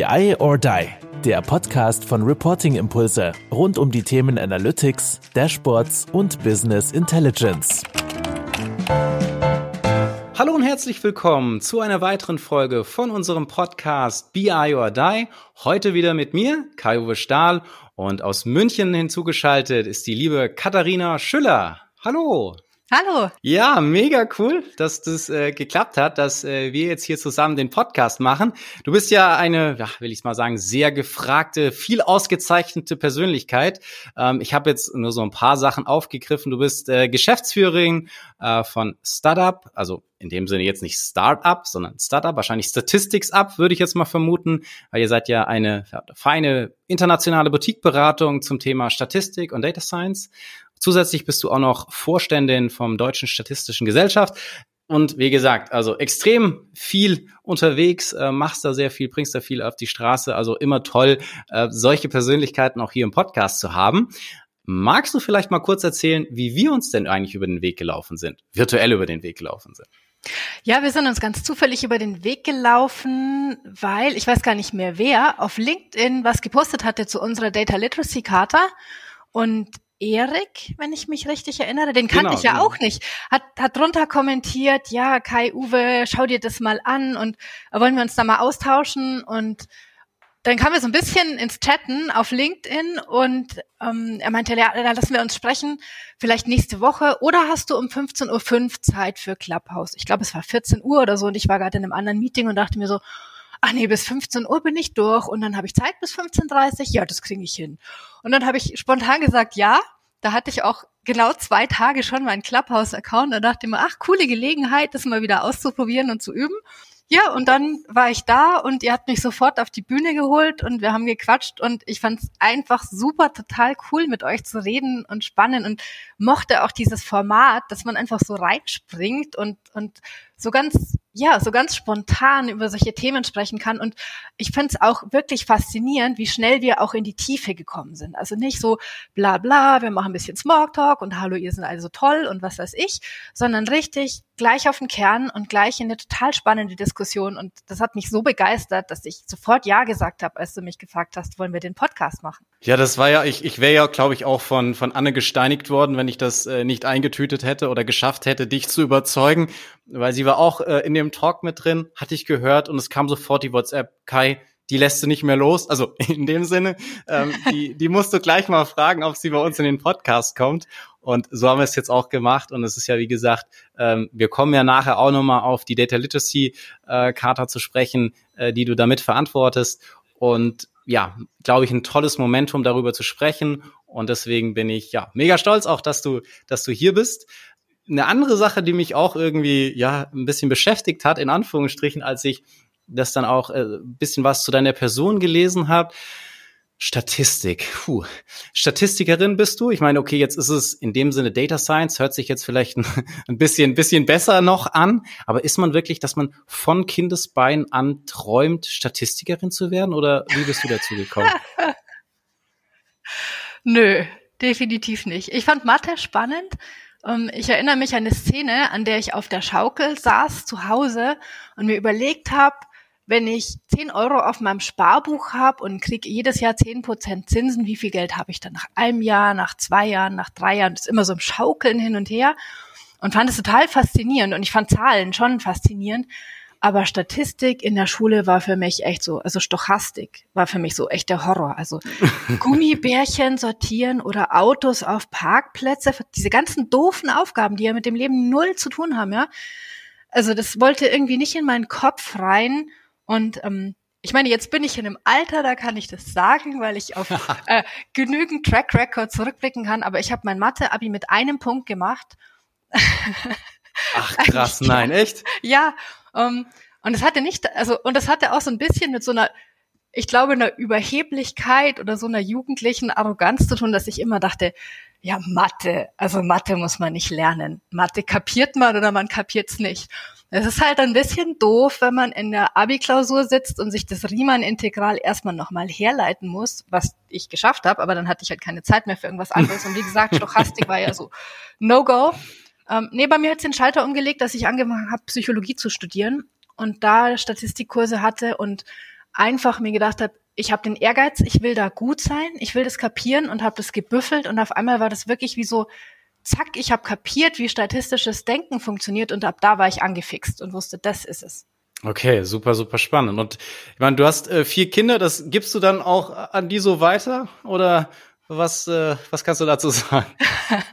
BI or Die, der Podcast von Reporting Impulse rund um die Themen Analytics, Dashboards und Business Intelligence. Hallo und herzlich willkommen zu einer weiteren Folge von unserem Podcast BI or Die. Heute wieder mit mir, Kai-Uwe Stahl, und aus München hinzugeschaltet ist die liebe Katharina Schüller. Hallo. Hallo. Ja, mega cool, dass das äh, geklappt hat, dass äh, wir jetzt hier zusammen den Podcast machen. Du bist ja eine, ja, will ich mal sagen, sehr gefragte, viel ausgezeichnete Persönlichkeit. Ähm, ich habe jetzt nur so ein paar Sachen aufgegriffen. Du bist äh, Geschäftsführerin äh, von Startup, also in dem Sinne jetzt nicht Startup, sondern Startup, wahrscheinlich Statistics Up, würde ich jetzt mal vermuten, weil ihr seid ja eine ja, feine internationale Boutiqueberatung zum Thema Statistik und Data Science. Zusätzlich bist du auch noch Vorständin vom Deutschen Statistischen Gesellschaft. Und wie gesagt, also extrem viel unterwegs, äh, machst da sehr viel, bringst da viel auf die Straße. Also immer toll, äh, solche Persönlichkeiten auch hier im Podcast zu haben. Magst du vielleicht mal kurz erzählen, wie wir uns denn eigentlich über den Weg gelaufen sind, virtuell über den Weg gelaufen sind? Ja, wir sind uns ganz zufällig über den Weg gelaufen, weil ich weiß gar nicht mehr wer auf LinkedIn was gepostet hatte zu unserer Data Literacy Charta und Erik, wenn ich mich richtig erinnere, den kannte genau, ich ja genau. auch nicht, hat, hat drunter kommentiert, ja, Kai, Uwe, schau dir das mal an und wollen wir uns da mal austauschen und dann kamen wir so ein bisschen ins Chatten auf LinkedIn und ähm, er meinte, ja, da lassen wir uns sprechen, vielleicht nächste Woche oder hast du um 15.05 Uhr Zeit für Clubhouse? Ich glaube, es war 14 Uhr oder so und ich war gerade in einem anderen Meeting und dachte mir so, ach nee, bis 15 Uhr bin ich durch und dann habe ich Zeit bis 15.30 Uhr, ja, das kriege ich hin. Und dann habe ich spontan gesagt, ja, da hatte ich auch genau zwei Tage schon meinen Clubhouse-Account. Da dachte ich mir, ach, coole Gelegenheit, das mal wieder auszuprobieren und zu üben. Ja, und dann war ich da und ihr habt mich sofort auf die Bühne geholt und wir haben gequatscht und ich fand es einfach super, total cool, mit euch zu reden und spannend und mochte auch dieses Format, dass man einfach so reinspringt und, und so ganz, ja, so ganz spontan über solche Themen sprechen kann. Und ich finde es auch wirklich faszinierend, wie schnell wir auch in die Tiefe gekommen sind. Also nicht so bla bla, wir machen ein bisschen Smalltalk und hallo, ihr seid also toll und was weiß ich, sondern richtig gleich auf den Kern und gleich in eine total spannende Diskussion. Und das hat mich so begeistert, dass ich sofort Ja gesagt habe, als du mich gefragt hast, wollen wir den Podcast machen. Ja, das war ja, ich, ich wäre ja, glaube ich, auch von, von Anne gesteinigt worden, wenn ich das äh, nicht eingetütet hätte oder geschafft hätte, dich zu überzeugen weil sie war auch äh, in dem Talk mit drin, hatte ich gehört und es kam sofort die WhatsApp, Kai, die lässt du nicht mehr los. Also in dem Sinne, ähm, die, die musst du gleich mal fragen, ob sie bei uns in den Podcast kommt. Und so haben wir es jetzt auch gemacht. Und es ist ja, wie gesagt, ähm, wir kommen ja nachher auch nochmal auf die Data Literacy äh, Charta zu sprechen, äh, die du damit verantwortest. Und ja, glaube ich, ein tolles Momentum darüber zu sprechen. Und deswegen bin ich ja mega stolz auch, dass du, dass du hier bist eine andere Sache, die mich auch irgendwie ja ein bisschen beschäftigt hat, in Anführungsstrichen, als ich das dann auch äh, ein bisschen was zu deiner Person gelesen habe. Statistik. Puh. Statistikerin bist du? Ich meine, okay, jetzt ist es in dem Sinne Data Science, hört sich jetzt vielleicht ein, bisschen, ein bisschen besser noch an, aber ist man wirklich, dass man von Kindesbein an träumt, Statistikerin zu werden oder wie bist du dazu gekommen? Nö, definitiv nicht. Ich fand Mathe spannend ähm, ich erinnere mich an eine Szene, an der ich auf der Schaukel saß zu Hause und mir überlegt habe, wenn ich 10 Euro auf meinem Sparbuch habe und kriege jedes Jahr 10% Zinsen, wie viel Geld habe ich dann nach einem Jahr, nach zwei Jahren, nach drei Jahren? Das ist immer so im Schaukeln hin und her und fand es total faszinierend und ich fand Zahlen schon faszinierend. Aber Statistik in der Schule war für mich echt so, also Stochastik war für mich so echt der Horror. Also Gummibärchen sortieren oder Autos auf Parkplätze, diese ganzen doofen Aufgaben, die ja mit dem Leben null zu tun haben, ja. Also das wollte irgendwie nicht in meinen Kopf rein. Und ähm, ich meine, jetzt bin ich in einem Alter, da kann ich das sagen, weil ich auf äh, genügend Track Record zurückblicken kann. Aber ich habe mein Mathe-Abi mit einem Punkt gemacht. Ach krass, nein, echt? Ja, ähm, und es hatte nicht, also, und es hatte auch so ein bisschen mit so einer, ich glaube, einer Überheblichkeit oder so einer jugendlichen Arroganz zu tun, dass ich immer dachte, ja, Mathe, also Mathe muss man nicht lernen. Mathe kapiert man oder man kapiert's nicht. Es ist halt ein bisschen doof, wenn man in der Abi-Klausur sitzt und sich das Riemann-Integral erstmal nochmal herleiten muss, was ich geschafft habe, aber dann hatte ich halt keine Zeit mehr für irgendwas anderes. Und wie gesagt, Stochastik war ja so No-Go. Ähm, nee, bei mir hat den Schalter umgelegt, dass ich angefangen habe, Psychologie zu studieren und da Statistikkurse hatte und einfach mir gedacht habe, ich habe den Ehrgeiz, ich will da gut sein, ich will das kapieren und habe das gebüffelt und auf einmal war das wirklich wie so, zack, ich habe kapiert, wie statistisches Denken funktioniert und ab da war ich angefixt und wusste, das ist es. Okay, super, super spannend. Und ich meine, du hast äh, vier Kinder, das gibst du dann auch an die so weiter oder was, äh, was kannst du dazu sagen?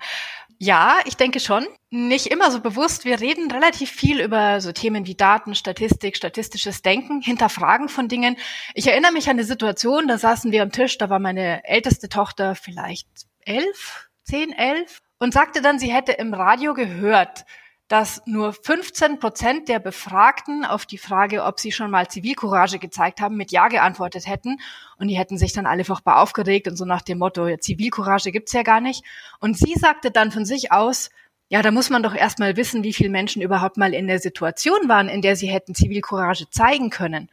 Ja, ich denke schon. Nicht immer so bewusst. Wir reden relativ viel über so Themen wie Daten, Statistik, statistisches Denken, Hinterfragen von Dingen. Ich erinnere mich an eine Situation, da saßen wir am Tisch, da war meine älteste Tochter vielleicht elf, zehn, elf und sagte dann, sie hätte im Radio gehört, dass nur 15 Prozent der Befragten auf die Frage, ob sie schon mal Zivilcourage gezeigt haben, mit Ja geantwortet hätten. Und die hätten sich dann alle furchtbar aufgeregt und so nach dem Motto, ja, Zivilcourage gibt's ja gar nicht. Und sie sagte dann von sich aus, ja, da muss man doch erstmal wissen, wie viele Menschen überhaupt mal in der Situation waren, in der sie hätten Zivilcourage zeigen können.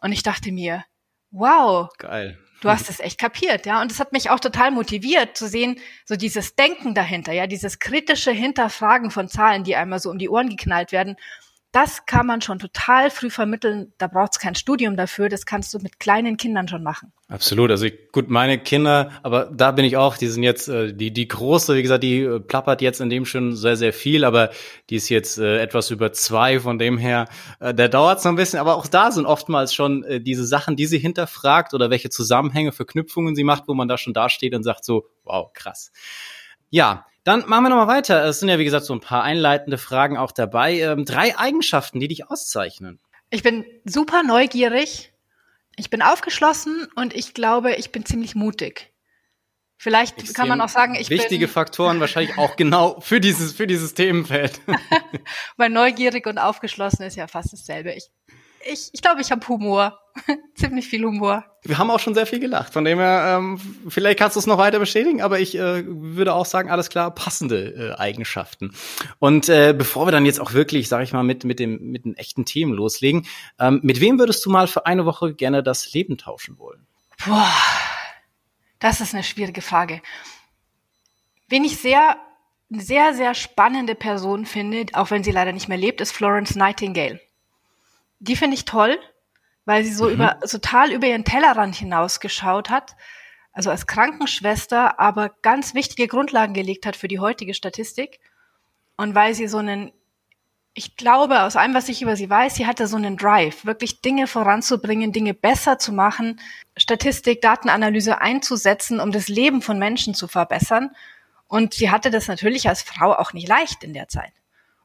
Und ich dachte mir, wow. Geil. Du hast es echt kapiert, ja. Und es hat mich auch total motiviert zu sehen, so dieses Denken dahinter, ja, dieses kritische Hinterfragen von Zahlen, die einmal so um die Ohren geknallt werden das kann man schon total früh vermitteln. Da braucht es kein Studium dafür. Das kannst du mit kleinen Kindern schon machen. Absolut. Also ich, gut, meine Kinder, aber da bin ich auch. Die sind jetzt äh, die die große, wie gesagt, die äh, plappert jetzt in dem schon sehr sehr viel, aber die ist jetzt äh, etwas über zwei. Von dem her, äh, der dauert so ein bisschen. Aber auch da sind oftmals schon äh, diese Sachen, die sie hinterfragt oder welche Zusammenhänge, Verknüpfungen sie macht, wo man da schon dasteht und sagt so, wow, krass. Ja, dann machen wir nochmal weiter. Es sind ja, wie gesagt, so ein paar einleitende Fragen auch dabei. Ähm, drei Eigenschaften, die dich auszeichnen. Ich bin super neugierig. Ich bin aufgeschlossen und ich glaube, ich bin ziemlich mutig. Vielleicht Extrem kann man auch sagen, ich wichtige bin Faktoren wahrscheinlich auch genau für dieses für dieses Themenfeld. Weil neugierig und aufgeschlossen ist ja fast dasselbe. Ich ich, ich glaube, ich habe Humor. Ziemlich viel Humor. Wir haben auch schon sehr viel gelacht. Von dem her, ähm, vielleicht kannst du es noch weiter bestätigen, aber ich äh, würde auch sagen, alles klar, passende äh, Eigenschaften. Und äh, bevor wir dann jetzt auch wirklich, sage ich mal, mit, mit, dem, mit den echten Themen loslegen, ähm, mit wem würdest du mal für eine Woche gerne das Leben tauschen wollen? Boah, das ist eine schwierige Frage. Wen ich sehr, sehr, sehr spannende Person finde, auch wenn sie leider nicht mehr lebt, ist Florence Nightingale die finde ich toll, weil sie so mhm. über, total über ihren Tellerrand hinausgeschaut hat. Also als Krankenschwester, aber ganz wichtige Grundlagen gelegt hat für die heutige Statistik. Und weil sie so einen, ich glaube, aus allem, was ich über sie weiß, sie hatte so einen Drive, wirklich Dinge voranzubringen, Dinge besser zu machen, Statistik, Datenanalyse einzusetzen, um das Leben von Menschen zu verbessern. Und sie hatte das natürlich als Frau auch nicht leicht in der Zeit.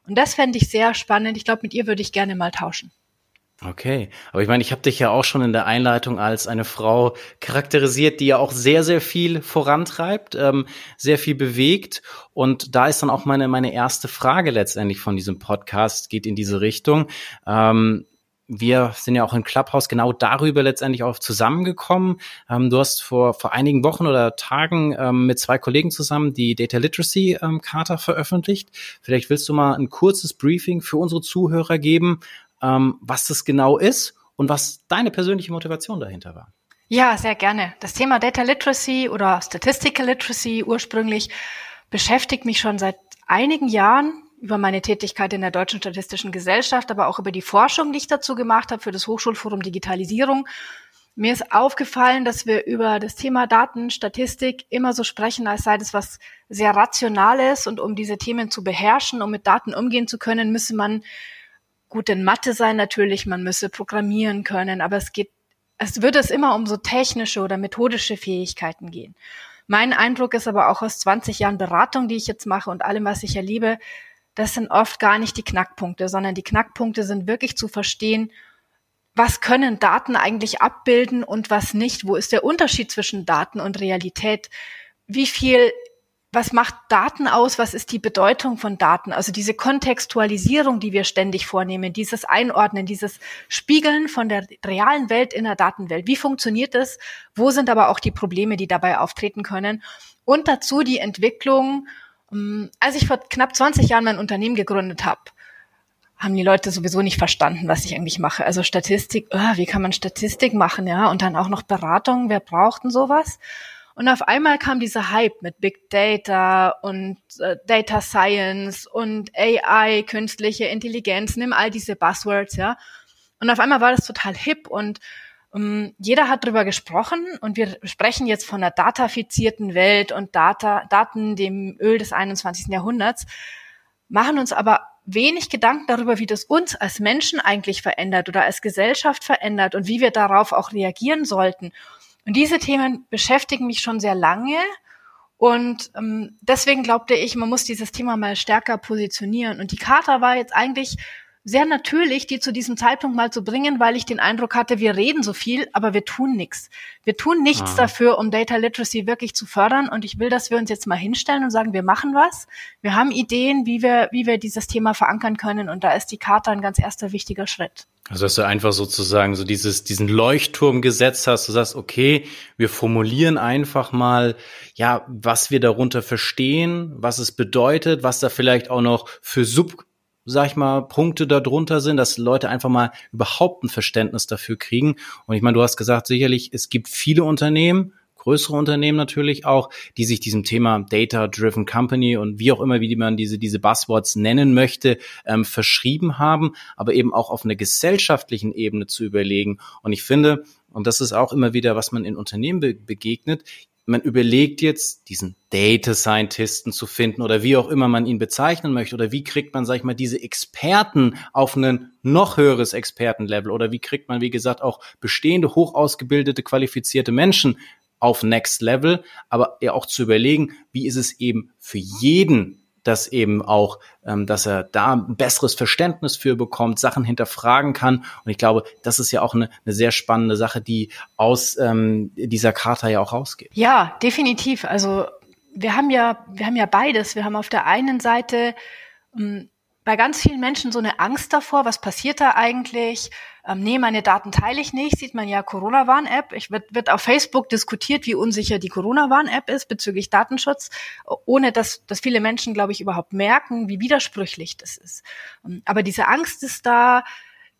Und das fände ich sehr spannend. Ich glaube, mit ihr würde ich gerne mal tauschen. Okay, aber ich meine, ich habe dich ja auch schon in der Einleitung als eine Frau charakterisiert, die ja auch sehr, sehr viel vorantreibt, ähm, sehr viel bewegt. Und da ist dann auch meine, meine erste Frage letztendlich von diesem Podcast, geht in diese Richtung. Ähm, wir sind ja auch in Clubhouse genau darüber letztendlich auch zusammengekommen. Ähm, du hast vor, vor einigen Wochen oder Tagen ähm, mit zwei Kollegen zusammen die Data Literacy ähm, Charta veröffentlicht. Vielleicht willst du mal ein kurzes Briefing für unsere Zuhörer geben, ähm, was das genau ist und was deine persönliche Motivation dahinter war. Ja, sehr gerne. Das Thema Data Literacy oder Statistical Literacy ursprünglich beschäftigt mich schon seit einigen Jahren über meine Tätigkeit in der Deutschen Statistischen Gesellschaft, aber auch über die Forschung, die ich dazu gemacht habe für das Hochschulforum Digitalisierung. Mir ist aufgefallen, dass wir über das Thema Daten, Statistik immer so sprechen, als sei das was sehr Rationales und um diese Themen zu beherrschen, um mit Daten umgehen zu können, müsse man gut in Mathe sein natürlich, man müsse programmieren können, aber es geht, es würde es immer um so technische oder methodische Fähigkeiten gehen. Mein Eindruck ist aber auch aus 20 Jahren Beratung, die ich jetzt mache und allem, was ich erlebe, das sind oft gar nicht die Knackpunkte, sondern die Knackpunkte sind wirklich zu verstehen, was können Daten eigentlich abbilden und was nicht? Wo ist der Unterschied zwischen Daten und Realität? Wie viel was macht Daten aus? Was ist die Bedeutung von Daten? Also diese Kontextualisierung, die wir ständig vornehmen, dieses Einordnen, dieses Spiegeln von der realen Welt in der Datenwelt. Wie funktioniert das? Wo sind aber auch die Probleme, die dabei auftreten können? Und dazu die Entwicklung. Ähm, als ich vor knapp 20 Jahren mein Unternehmen gegründet habe, haben die Leute sowieso nicht verstanden, was ich eigentlich mache. Also Statistik, oh, wie kann man Statistik machen, ja? Und dann auch noch Beratung, wer braucht denn sowas? Und auf einmal kam dieser Hype mit Big Data und äh, Data Science und AI, künstliche Intelligenz, nimm all diese Buzzwords, ja. Und auf einmal war das total hip und Um, ähm, jeder hat drüber gesprochen und wir sprechen jetzt von einer datafizierten Welt und Data, Daten dem Öl des 21. Jahrhunderts, machen uns aber wenig Gedanken darüber, wie das uns als Menschen eigentlich verändert oder als Gesellschaft verändert und wie wir darauf auch reagieren sollten. Und diese Themen beschäftigen mich schon sehr lange. Und ähm, deswegen glaubte ich, man muss dieses Thema mal stärker positionieren. Und die Charta war jetzt eigentlich sehr natürlich, die zu diesem Zeitpunkt mal zu bringen, weil ich den Eindruck hatte, wir reden so viel, aber wir tun nichts. Wir tun nichts ah. dafür, um Data Literacy wirklich zu fördern. Und ich will, dass wir uns jetzt mal hinstellen und sagen, wir machen was. Wir haben Ideen, wie wir, wie wir dieses Thema verankern können. Und da ist die Charta ein ganz erster wichtiger Schritt. Also dass du einfach sozusagen so dieses, diesen Leuchtturm gesetzt hast, du sagst, okay, wir formulieren einfach mal, ja, was wir darunter verstehen, was es bedeutet, was da vielleicht auch noch für Sub sag ich mal, Punkte darunter sind, dass Leute einfach mal überhaupt ein Verständnis dafür kriegen. Und ich meine, du hast gesagt, sicherlich, es gibt viele Unternehmen, größere Unternehmen natürlich auch, die sich diesem Thema Data-Driven Company und wie auch immer, wie man diese, diese Buzzwords nennen möchte, ähm, verschrieben haben, aber eben auch auf einer gesellschaftlichen Ebene zu überlegen. Und ich finde, und das ist auch immer wieder, was man in Unternehmen be begegnet, man überlegt jetzt, diesen Data Scientisten zu finden oder wie auch immer man ihn bezeichnen möchte oder wie kriegt man, sag ich mal, diese Experten auf ein noch höheres Expertenlevel oder wie kriegt man, wie gesagt, auch bestehende, hoch ausgebildete, qualifizierte Menschen auf Next Level, aber ja auch zu überlegen, wie ist es eben für jeden dass eben auch, ähm, dass er da ein besseres Verständnis für bekommt, Sachen hinterfragen kann. Und ich glaube, das ist ja auch eine, eine sehr spannende Sache, die aus ähm, dieser Charta ja auch rausgeht. Ja, definitiv. Also wir haben ja, wir haben ja beides. Wir haben auf der einen Seite ähm, bei ganz vielen Menschen so eine Angst davor, was passiert da eigentlich? Ähm, nee, meine Daten teile ich nicht, sieht man ja Corona-Warn-App. Ich wird, wird auf Facebook diskutiert, wie unsicher die Corona-Warn-App ist bezüglich Datenschutz, ohne dass, dass viele Menschen, glaube ich, überhaupt merken, wie widersprüchlich das ist. Ähm, aber diese Angst ist da,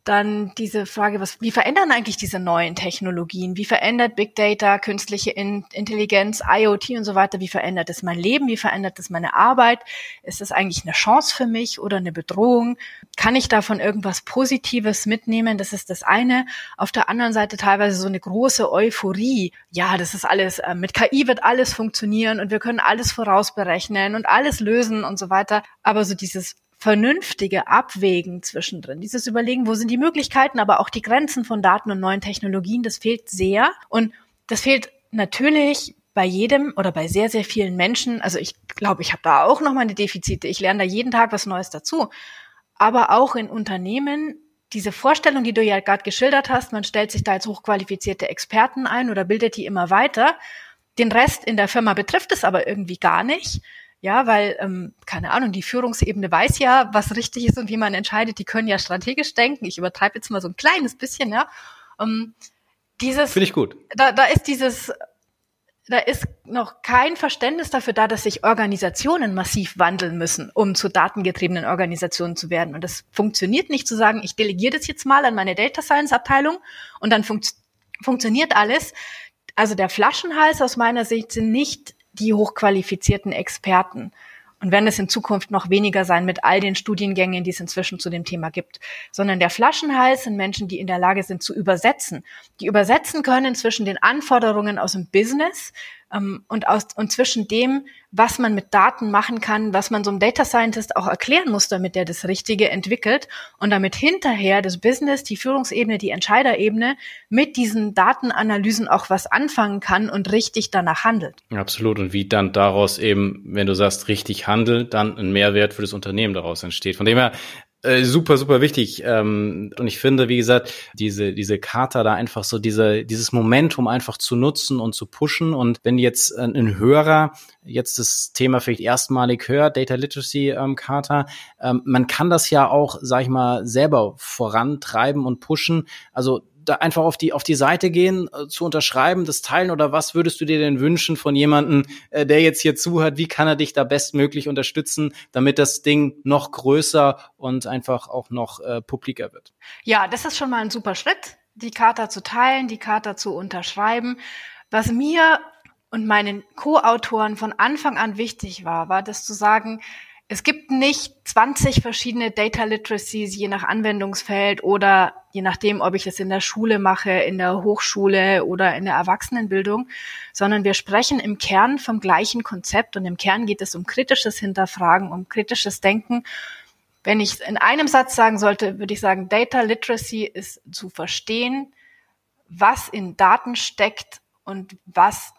dann diese Frage, was, wie verändern eigentlich diese neuen Technologien? Wie verändert Big Data, künstliche Intelligenz, IoT und so weiter? Wie verändert es mein Leben? Wie verändert es meine Arbeit? Ist das eigentlich eine Chance für mich oder eine Bedrohung? Kann ich davon irgendwas Positives mitnehmen? Das ist das eine. Auf der anderen Seite teilweise so eine große Euphorie. Ja, das ist alles, äh, mit KI wird alles funktionieren und wir können alles vorausberechnen und alles lösen und so weiter. Aber so dieses vernünftige Abwägen zwischendrin, dieses Überlegen, wo sind die Möglichkeiten, aber auch die Grenzen von Daten und neuen Technologien, das fehlt sehr. Und das fehlt natürlich bei jedem oder bei sehr, sehr vielen Menschen. Also ich glaube, ich habe da auch noch meine Defizite. Ich lerne da jeden Tag was Neues dazu. Aber auch in Unternehmen, diese Vorstellung, die du ja gerade geschildert hast, man stellt sich da als hochqualifizierte Experten ein oder bildet die immer weiter. Den Rest in der Firma betrifft es aber irgendwie gar nicht. Ja, weil, ähm, keine Ahnung, die Führungsebene weiß ja, was richtig ist und wie man entscheidet. Die können ja strategisch denken. Ich übertreibe jetzt mal so ein kleines bisschen, ja. Ähm, dieses. Finde ich gut. Da, da ist dieses, da ist noch kein Verständnis dafür da, dass sich Organisationen massiv wandeln müssen, um zu datengetriebenen Organisationen zu werden. Und das funktioniert nicht zu sagen, ich delegiere das jetzt mal an meine Data Science Abteilung und dann funkt, funktioniert alles. Also der Flaschenhals aus meiner Sicht sind nicht die hochqualifizierten Experten? Und werden es in Zukunft noch weniger sein mit all den Studiengängen, die es inzwischen zu dem Thema gibt, sondern der Flaschenhals sind Menschen, die in der Lage sind zu übersetzen, die übersetzen können zwischen den Anforderungen aus dem Business und, aus, und zwischen dem, was man mit Daten machen kann, was man so einem Data Scientist auch erklären muss, damit er das Richtige entwickelt und damit hinterher das Business, die Führungsebene, die Entscheiderebene mit diesen Datenanalysen auch was anfangen kann und richtig danach handelt. Absolut. Und wie dann daraus eben, wenn du sagst, richtig handelt, dann ein Mehrwert für das Unternehmen daraus entsteht. Von dem her äh, super, super wichtig. Ähm, und ich finde, wie gesagt, diese, diese Charta da einfach so diese, dieses Momentum einfach zu nutzen und zu pushen. Und wenn jetzt ein, ein Hörer jetzt das Thema vielleicht erstmalig hört, Data Literacy ähm, Charta, ähm, man kann das ja auch, sag ich mal, selber vorantreiben und pushen. Also da einfach auf die auf die Seite gehen, äh, zu unterschreiben, das teilen oder was würdest du dir denn wünschen von jemandem, äh, der jetzt hier zuhört? Wie kann er dich da bestmöglich unterstützen, damit das Ding noch größer und einfach auch noch äh, publiker wird? Ja, das ist schon mal ein super Schritt, die Charta zu teilen, die Charta zu unterschreiben. Was mir und meinen Co-Autoren von Anfang an wichtig war, war das zu sagen, es gibt nicht 20 verschiedene Data Literacies je nach Anwendungsfeld oder je nachdem, ob ich es in der Schule mache, in der Hochschule oder in der Erwachsenenbildung, sondern wir sprechen im Kern vom gleichen Konzept und im Kern geht es um kritisches Hinterfragen, um kritisches Denken. Wenn ich in einem Satz sagen sollte, würde ich sagen, Data Literacy ist zu verstehen, was in Daten steckt und was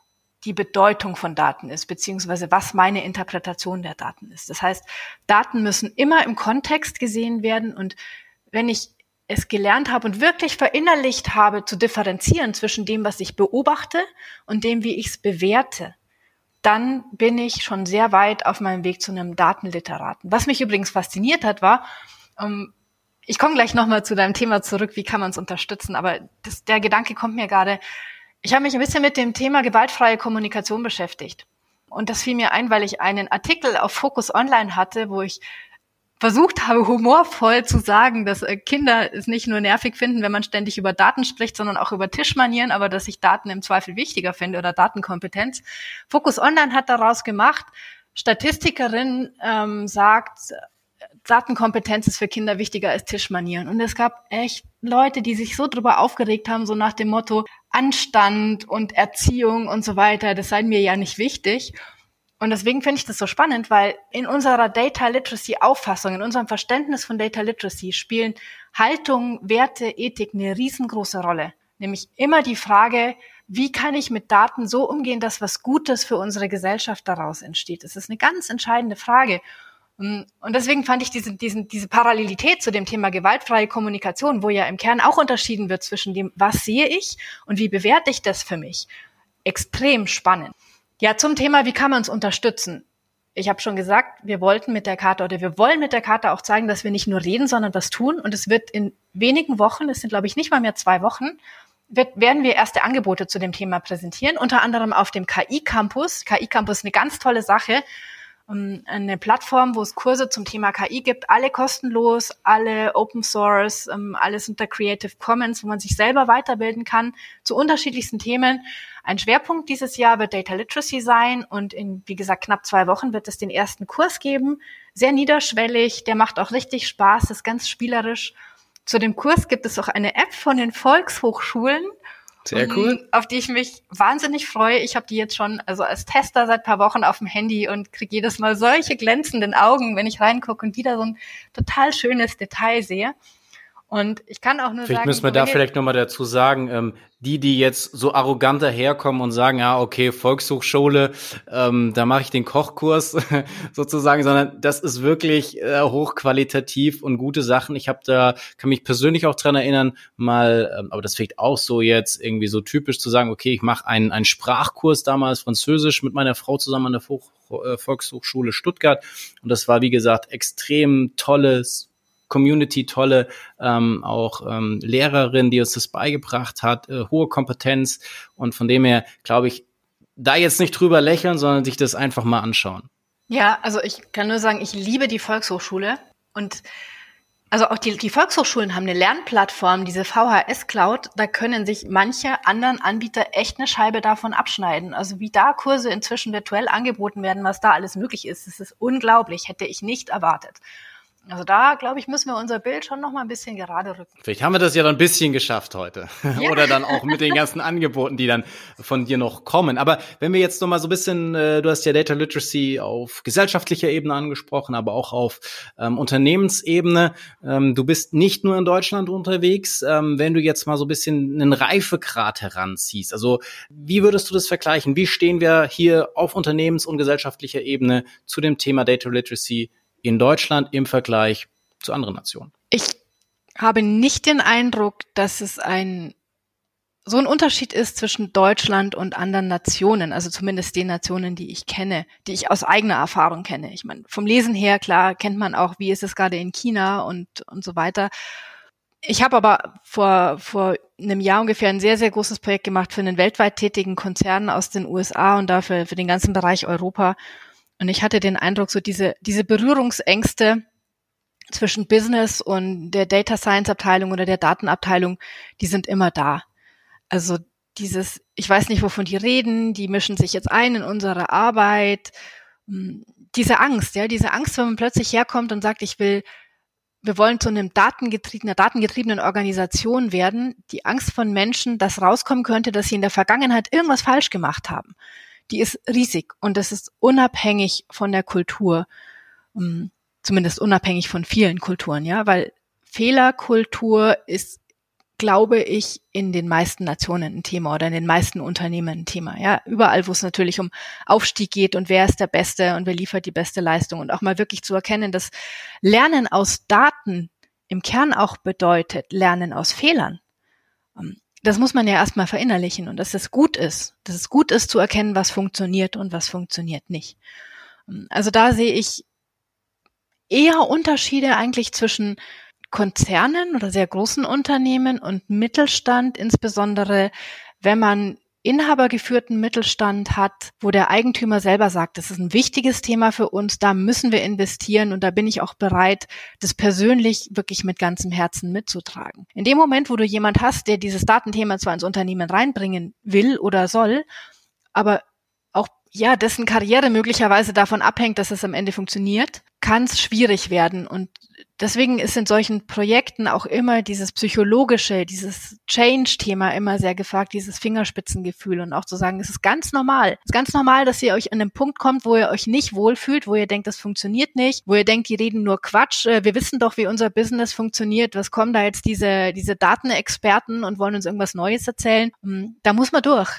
die Bedeutung von Daten ist, beziehungsweise was meine Interpretation der Daten ist. Das heißt, Daten müssen immer im Kontext gesehen werden und wenn ich es gelernt habe und wirklich verinnerlicht habe, zu differenzieren zwischen dem, was ich beobachte und dem, wie ich es bewerte, dann bin ich schon sehr weit auf meinem Weg zu einem Datenliteraten. Was mich übrigens fasziniert hat, war, um, ähm, ich komme gleich nochmal zu deinem Thema zurück, wie kann man es unterstützen, aber das, der Gedanke kommt mir gerade, ich habe mich ein bisschen mit dem Thema gewaltfreie Kommunikation beschäftigt. Und das fiel mir ein, weil ich einen Artikel auf Focus Online hatte, wo ich versucht habe, humorvoll zu sagen, dass äh, Kinder es nicht nur nervig finden, wenn man ständig über Daten spricht, sondern auch über Tischmanieren, aber dass ich Daten im Zweifel wichtiger finde oder Datenkompetenz. Focus Online hat daraus gemacht, Statistikerin ähm, sagt, Datenkompetenz ist für Kinder wichtiger als Tischmanieren. Und es gab echt Leute, die sich so drüber aufgeregt haben, so nach dem Motto Anstand und Erziehung und so weiter, das sei mir ja nicht wichtig. Und deswegen finde ich das so spannend, weil in unserer Data Literacy Auffassung, in unserem Verständnis von Data Literacy spielen Haltung, Werte, Ethik eine riesengroße Rolle. Nämlich immer die Frage, wie kann ich mit Daten so umgehen, dass was Gutes für unsere Gesellschaft daraus entsteht? Das ist eine ganz entscheidende Frage. Und deswegen fand ich diese, diesen, diese Parallelität zu dem Thema gewaltfreie Kommunikation, wo ja im Kern auch unterschieden wird zwischen dem, was sehe ich und wie bewerte ich das für mich, extrem spannend. Ja, zum Thema, wie kann man uns unterstützen? Ich habe schon gesagt, wir wollten mit der Karte oder wir wollen mit der Karte auch zeigen, dass wir nicht nur reden, sondern was tun. Und es wird in wenigen Wochen, es sind glaube ich nicht mal mehr zwei Wochen, wird, werden wir erste Angebote zu dem Thema präsentieren, unter anderem auf dem KI Campus. KI Campus ist eine ganz tolle Sache eine Plattform, wo es Kurse zum Thema KI gibt, alle kostenlos, alle Open Source, ähm, alles unter Creative Commons, wo man sich selber weiterbilden kann zu unterschiedlichsten Themen. Ein Schwerpunkt dieses Jahr wird Data Literacy sein und in, wie gesagt, knapp zwei Wochen wird es den ersten Kurs geben. Sehr niederschwellig, der macht auch richtig Spaß, ist ganz spielerisch. Zu dem Kurs gibt es auch eine App von den Volkshochschulen, sehr cool. Auf die ich mich wahnsinnig freue. Ich habe die jetzt schon also als Tester seit paar Wochen auf dem Handy und kriege jedes Mal solche glänzenden Augen, wenn ich reingucke und wieder so ein total schönes Detail sehe. Und ich kann auch nur vielleicht sagen. müssen wir da vielleicht nochmal dazu sagen, ähm, die, die jetzt so arrogant daherkommen und sagen, ja, okay, Volkshochschule, ähm, da mache ich den Kochkurs sozusagen, sondern das ist wirklich äh, hochqualitativ und gute Sachen. Ich habe da, kann mich persönlich auch dran erinnern, mal, ähm, aber das vielleicht auch so jetzt irgendwie so typisch zu sagen, okay, ich mache einen, einen Sprachkurs damals Französisch mit meiner Frau zusammen an der äh, Volkshochschule Stuttgart. Und das war, wie gesagt, extrem tolles, Community, tolle ähm, auch ähm, Lehrerin, die uns das beigebracht hat, äh, hohe Kompetenz und von dem her glaube ich, da jetzt nicht drüber lächeln, sondern sich das einfach mal anschauen. Ja, also ich kann nur sagen, ich liebe die Volkshochschule und also auch die, die Volkshochschulen haben eine Lernplattform, diese VHS Cloud, da können sich manche anderen Anbieter echt eine Scheibe davon abschneiden. Also wie da Kurse inzwischen virtuell angeboten werden, was da alles möglich ist, das ist unglaublich, hätte ich nicht erwartet. Also da, glaube ich, müssen wir unser Bild schon noch mal ein bisschen gerade rücken. Vielleicht haben wir das ja dann ein bisschen geschafft heute. Ja. Oder dann auch mit den ganzen Angeboten, die dann von dir noch kommen. Aber wenn wir jetzt noch mal so ein bisschen, äh, du hast ja Data Literacy auf gesellschaftlicher Ebene angesprochen, aber auch auf ähm, Unternehmensebene. Ähm, du bist nicht nur in Deutschland unterwegs. Ähm, wenn du jetzt mal so ein bisschen einen Reifegrad heranziehst, also wie würdest du das vergleichen? Wie stehen wir hier auf Unternehmens- und gesellschaftlicher Ebene zu dem Thema Data Literacy in Deutschland im Vergleich zu anderen Nationen? Ich habe nicht den Eindruck, dass es ein so ein Unterschied ist zwischen Deutschland und anderen Nationen, also zumindest den Nationen, die ich kenne, die ich aus eigener Erfahrung kenne. Ich meine, vom Lesen her, klar, kennt man auch, wie ist es gerade in China und, und so weiter. Ich habe aber vor, vor einem Jahr ungefähr ein sehr, sehr großes Projekt gemacht für einen weltweit tätigen Konzern aus den USA und dafür für den ganzen Bereich Europa. Und ich hatte den Eindruck, so diese, diese Berührungsängste zwischen Business und der Data Science Abteilung oder der Datenabteilung, die sind immer da. Also dieses, ich weiß nicht, wovon die reden, die mischen sich jetzt ein in unsere Arbeit, hm, diese Angst, ja, diese Angst, wenn man plötzlich herkommt und sagt, ich will, wir wollen zu einem datengetriebenen, datengetriebenen Organisation werden, die Angst von Menschen, dass rauskommen könnte, dass sie in der Vergangenheit irgendwas falsch gemacht haben, die ist riesig und das ist unabhängig von der Kultur, ähm, zumindest unabhängig von vielen Kulturen, ja, weil Fehlerkultur ist glaube ich, in den meisten Nationen ein Thema oder in den meisten Unternehmen ein Thema. Ja, überall, wo es natürlich um Aufstieg geht und wer ist der Beste und wer liefert die beste Leistung und auch mal wirklich zu erkennen, dass Lernen aus Daten im Kern auch bedeutet Lernen aus Fehlern. Das muss man ja erstmal verinnerlichen und dass es gut ist, dass es gut ist zu erkennen, was funktioniert und was funktioniert nicht. Ähm, also da sehe ich eher Unterschiede eigentlich zwischen Konzernen oder sehr großen Unternehmen und Mittelstand, insbesondere wenn man inhabergeführten Mittelstand hat, wo der Eigentümer selber sagt, das ist ein wichtiges Thema für uns, da müssen wir investieren und da bin ich auch bereit, das persönlich wirklich mit ganzem Herzen mitzutragen. In dem Moment, wo du jemand hast, der dieses Datenthema zwar ins Unternehmen reinbringen will oder soll, aber auch ja, dessen Karriere möglicherweise davon abhängt, dass es am Ende funktioniert, kann es schwierig werden. Und deswegen ist in solchen Projekten auch immer dieses psychologische, dieses Change-Thema immer sehr gefragt, dieses Fingerspitzengefühl und auch zu sagen, es ist ganz normal. Es ist ganz normal, dass ihr euch an einem Punkt kommt, wo ihr euch nicht wohlfühlt, wo ihr denkt, das funktioniert nicht, wo ihr denkt, die reden nur Quatsch. Äh, wir wissen doch, wie unser Business funktioniert. Was kommen da jetzt diese, diese Datenexperten und wollen uns irgendwas Neues erzählen? Hm, da muss man durch.